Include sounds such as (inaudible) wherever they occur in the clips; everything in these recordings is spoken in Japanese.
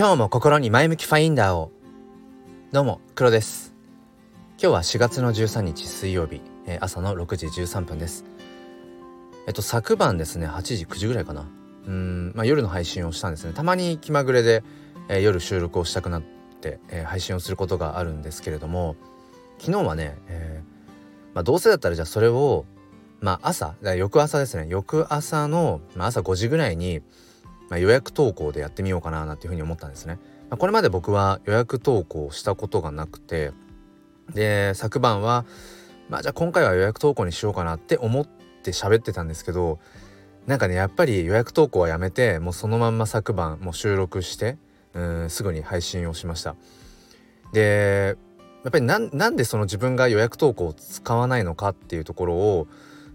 今日も心に前向きファインダーを。どうも黒です。今日は4月の13日水曜日、えー、朝の6時13分です。えっと昨晩ですね8時9時ぐらいかな。うんまあ夜の配信をしたんですね。たまに気まぐれで、えー、夜収録をしたくなって、えー、配信をすることがあるんですけれども昨日はね、えまあ、どうせだったらじゃあそれをまあ朝翌朝ですね。翌朝の、まあ、朝5時ぐらいにまあ、予約投稿でやってみようかななんていうふうに思ったんですね。まあ、これまで僕は予約投稿したことがなくてで昨晩はまあじゃあ今回は予約投稿にしようかなって思って喋ってたんですけどなんかねやっぱり予約投稿はやめてもうそのまんま昨晩もう収録してうんすぐに配信をしました。でやっぱりなんでその自分が予約投稿を使わないのかっていうところを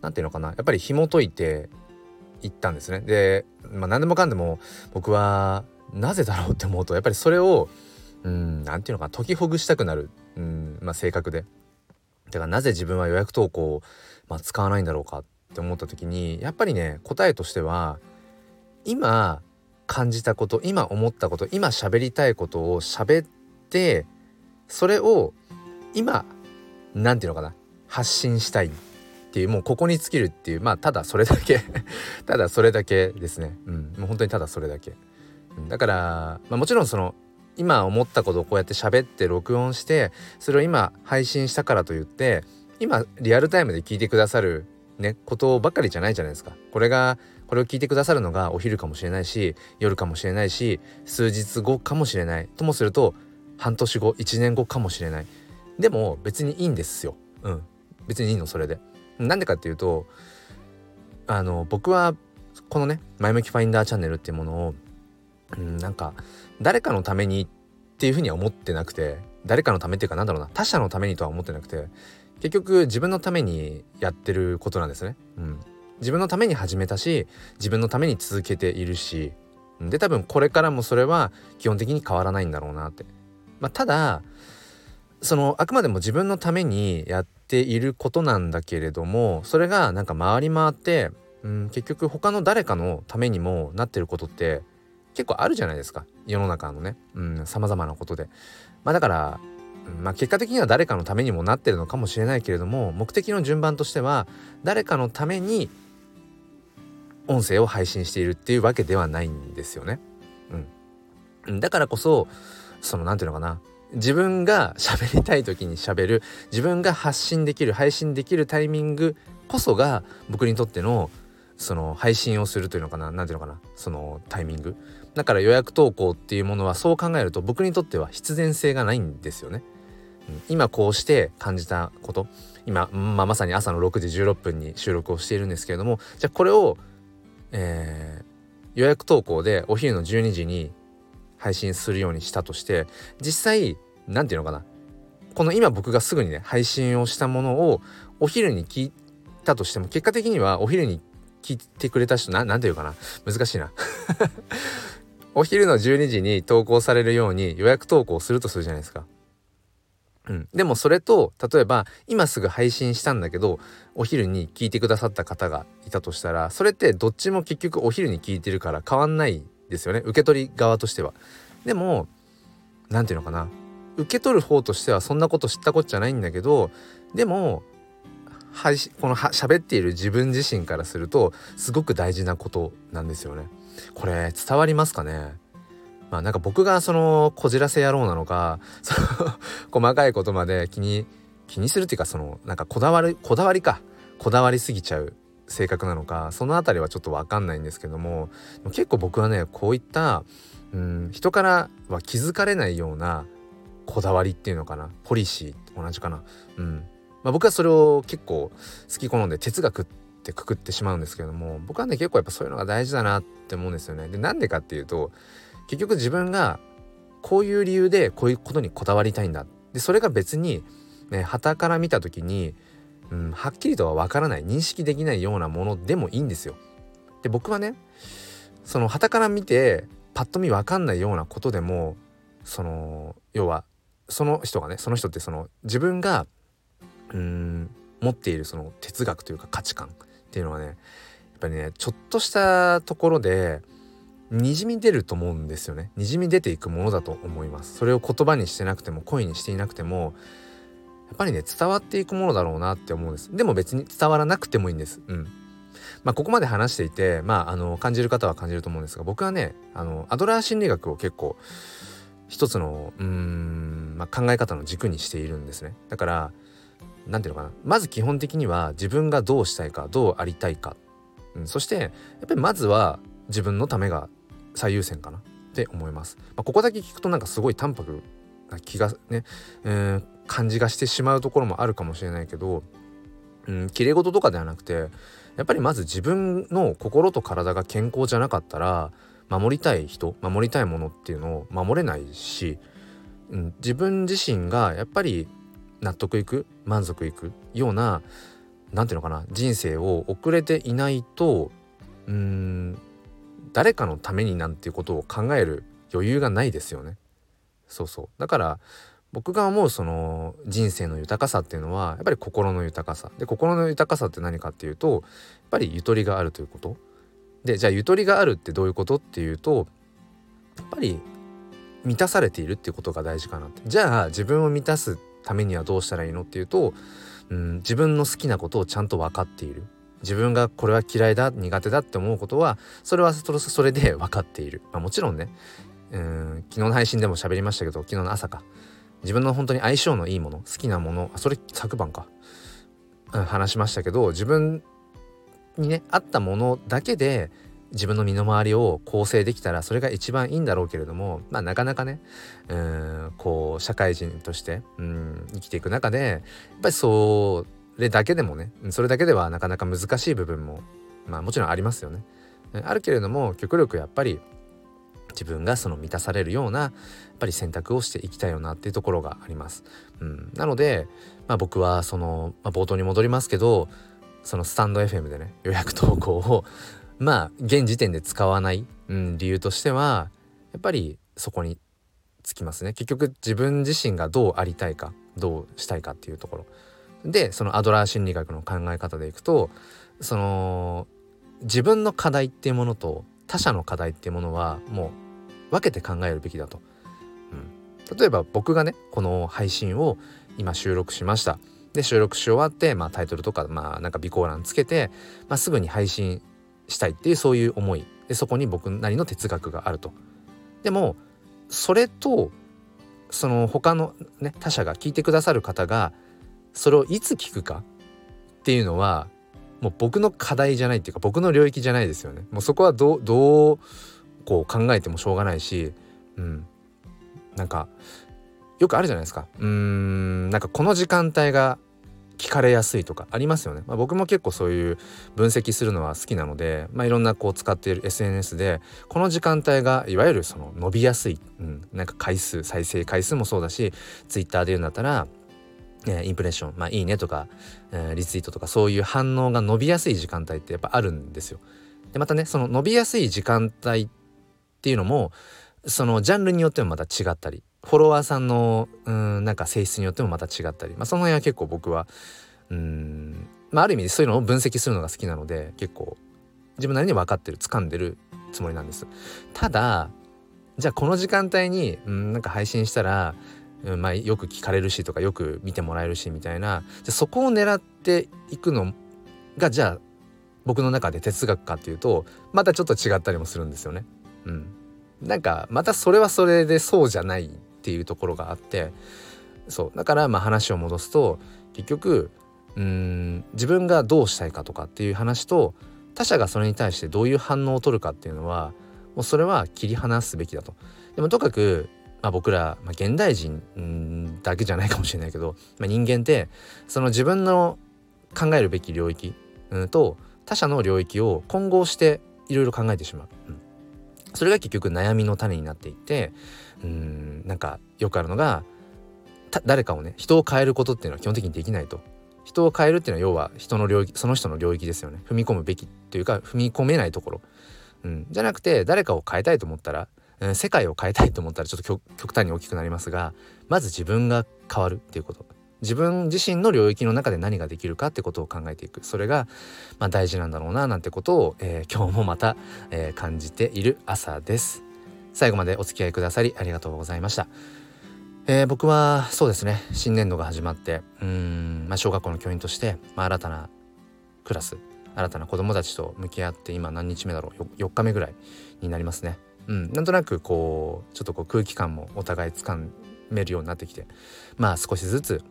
何て言うのかなやっぱり紐解いて行ったんですね。で、まあ、何でもかんでも僕はなぜだろうって思うとやっぱりそれをうん何て言うのかな解きほぐしたくなるうん、まあ、性格で。だからなぜ自分は予約投稿を、まあ、使わないんだろうかって思った時にやっぱりね答えとしては今感じたこと今思ったこと今喋りたいことを喋ってそれを今何て言うのかな発信したいていうもうここに尽きるっていうまあただそれだけ (laughs) ただそれだけですね。うん。もう本当にただそれだけ、だから、まあ、もちろんその今思ったことをこうやって喋って録音してそれを今配信したからといって今リアルタイムで聞いてくださるねことばかりじゃないじゃないですか。これがこれを聞いてくださるのがお昼かもしれないし夜かもしれないし数日後かもしれない。ともすると半年後1年後かもしれない。でも別にいいんですよ。うん。別にいいのそれで。なんでかっていうとあの僕はこのね前向きファインダーチャンネルっていうものを、うん、なんか誰かのためにっていうふうには思ってなくて誰かのためっていうかなんだろうな他者のためにとは思ってなくて結局自分のためにやってることなんですね。うん、自分のために始めたし自分のために続けているしで多分これからもそれは基本的に変わらないんだろうなって。まあ、ただそのあくまでも自分のためにやっていることなんだけれどもそれがなんか回り回って、うん、結局他の誰かのためにもなってることって結構あるじゃないですか。世の中のね。さまざまなことで。まあ、だからまあ、結果的には誰かのためにもなってるのかもしれないけれども目的の順番としては誰かのために音声を配信しているっていうわけではないんですよね。うん、だからこそその何て言うのかな自分が喋りたい時に喋る自分が発信できる配信できるタイミングこそが僕にとってのその配信をするというのかな何ていうのかなそのタイミングだから予約投稿っていうものはそう考えると僕にとっては必然性がないんですよね。今こうして感じたこと今、まあ、まさに朝の6時16分に収録をしているんですけれどもじゃあこれを、えー、予約投稿でお昼の12時に配信するようにしたとして実際何て言うのかな。この今僕がすぐにね配信をしたものをお昼に聞いたとしても結果的にはお昼に聞いてくれた人な何て言うかな。難しいな。(laughs) お昼の12時に投稿されるように予約投稿するとするじゃないですか。うん、でもそれと例えば今すぐ配信したんだけどお昼に聞いてくださった方がいたとしたらそれってどっちも結局お昼に聞いてるから変わんないですよね受け取り側としては。でも何て言うのかな受け取る方としてはそんなこと知ったこっちゃないんだけどでも配信このは喋っている自分自身からするとすごく大事なことなんですよね。これ伝わりますかね？まあなんか僕がそのこじらせ野郎なのか (laughs) その細かいことまで気に気にするっていうかそのなんかこだわるこだわりかこだわりすぎちゃう性格なのかその辺りはちょっと分かんないんですけども結構僕はねこういったうん人からは気づかれないようなこだわりっていうのかなポリシーと同じかな。うん。まあ、僕はそれを結構好き好んで哲学ってくくってしまうんですけども僕はね結構やっぱそういうのが大事だなって思うんですよね。でなんでかっていうと結局自分がこういう理由でこういうことにこだわりたいんだ。でそれが別にね旗から見た時にうん、はっきりとはわからない認識できないようなものでもいいんですよ。で僕はねその旗から見てパッと見わかんないようなことでもその要はその人がねその人ってその自分がうん持っているその哲学というか価値観っていうのはねやっぱりねちょっとしたところでにじみ出ると思うんですよねにじみ出ていくものだと思いますそれを言葉にしてなくても声にしていなくてもやっぱりね伝わっていくものだろうなって思うんです。でも別に伝わらなくてもいいんです。うん。まあここまで話していてまああの感じる方は感じると思うんですが僕はねあのアドラー心理学を結構一つのうん、まあ、考え方の軸にしているんですね。だから何ていうのかな。まず基本的には自分がどうしたいかどうありたいか、うん、そしてやっぱりまずは自分のためが最優先かなって思います。まあ、ここだけ聞くとなんかすごい淡白な気がね、えー、感じがしてしまうところもあるかもしれないけど、うん、綺麗事とかではなくてやっぱりまず自分の心と体が健康じゃなかったら守りたい人守りたいものっていうのを守れないし、うん、自分自身がやっぱり納得いく満足いくような何ていうのかな人生を送れていないとうん誰かのためになんていうことを考える余裕がないですよね。そうそうだから僕が思うその人生の豊かさっていうのはやっぱり心の豊かさ。で心の豊かさって何かっていうとやっぱりゆとりがあるということ。でじゃあゆとりがあるってどういうことっていうとやっぱり満たされているっていうことが大事かなって。じゃあ自分を満たすためにはどうしたらいいのっていうと、うん、自分の好きなことをちゃんと分かっている。自分がこれは嫌いだ苦手だって思うことはそれはそれで分かっている、まあ、もちろんねうん昨日の配信でも喋りましたけど昨日の朝か。自分の本当に相性のいいもの好きなものそれ昨晩か、うん、話しましたけど自分にね合ったものだけで自分の身の回りを構成できたらそれが一番いいんだろうけれどもまあなかなかねうんこう社会人としてうん生きていく中でやっぱりそれだけでもねそれだけではなかなか難しい部分もまあもちろんありますよね。あるけれども極力やっぱり自分がその満たされるようなやっぱり選択をしていきたいよなっていうところがあります。うん、なので、まあ、僕はその、まあ、冒頭に戻りますけどそのスタンド FM でね予約投稿をまあ現時点で使わない、うん、理由としてはやっぱりそこにつきますね。結局自分自身がどうありたいかどうしたいかっていうところ。でそのアドラー心理学の考え方でいくとその自分の課題っていうものと他者の課題っていうものはもう分けて考えるべきだと、うん、例えば僕がねこの配信を今収録しました。で収録し終わって、まあ、タイトルとか、まあ、なんか備考欄つけて、まあ、すぐに配信したいっていうそういう思い。でそこに僕なりの哲学があると。でもそれとその他のね他者が聞いてくださる方がそれをいつ聞くかっていうのはもう僕の課題じゃないっていうか僕の領域じゃないですよね。もうそこはどうどうこう考えてもしょうがないし、うん、なんかよくあるじゃないですか。うーんなんかこの時間帯が聞かれやすいとかありますよね。まあ、僕も結構そういう分析するのは好きなので、まあ、いろんなこう使っている SNS でこの時間帯がいわゆるその伸びやすい、うん、なんか回数再生回数もそうだし Twitter で言うんだったらえインプレッション、まあ、いいねとか、えー、リツイートとかそういう反応が伸びやすい時間帯ってやっぱあるんですよ。でまたねその伸びやすい時間帯っていうのもそのジャンルによってもまた違ったりフォロワーさんのうんなんか性質によってもまた違ったり、まあ、その辺は結構僕はうんまあある意味そういうのを分析するのが好きなので結構自分なりに分かってる掴んでるつもりなんです。ただじゃあこの時間帯にうんなんか配信したら、うんまあ、よく聞かれるしとかよく見てもらえるしみたいなじゃそこを狙っていくのがじゃあ僕の中で哲学かっていうとまたちょっと違ったりもするんですよね。うん、なんかまたそれはそれでそうじゃないっていうところがあってそうだからまあ話を戻すと結局うん自分がどうしたいかとかっていう話と他者がそれに対してどういう反応を取るかっていうのはもうそれは切り離すべきだと。でもとかく、まあ、僕ら、まあ、現代人だけじゃないかもしれないけど、まあ、人間ってその自分の考えるべき領域、うん、と他者の領域を混合していろいろ考えてしまう。うん。それが結局悩みの種になっていてうんなんかよくあるのが誰かをね人を変えることっていうのは基本的にできないと。人を変えるっていうのは要は人の領域その人の領域ですよね。踏み込むべきというか踏み込めないところ、うん、じゃなくて誰かを変えたいと思ったら、うん、世界を変えたいと思ったらちょっと極端に大きくなりますがまず自分が変わるっていうこと。自分自身の領域の中で何ができるかってことを考えていく。それが、まあ、大事なんだろうななんてことを、えー、今日もまた、えー、感じている朝です。最後までお付き合いくださりありがとうございました、えー、僕はそうですね。新年度が始まってうん、まあ、小学校の教員として、まあ、新たなクラス新たな子供たちと向き合って今何日目だろう？4, 4日目ぐらいになりますね。うん、なんとなくこうちょっとこう空気感もお互いつかめるようになってきて。まあ少しずつ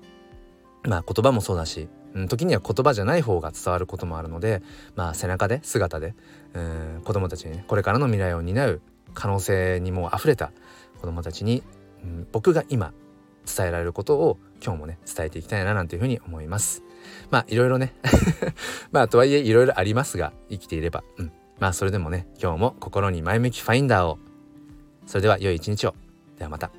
まあ言葉もそうだし、うん、時には言葉じゃない方が伝わることもあるのでまあ背中で姿でうん子供たちにねこれからの未来を担う可能性にも溢れた子供たちに、うん、僕が今伝えられることを今日もね伝えていきたいななんていうふうに思います。まあいろいろね。(laughs) まあとはいえいろいろありますが生きていればうん。まあそれでもね今日も心に前向きファインダーをそれでは良い一日をではまた。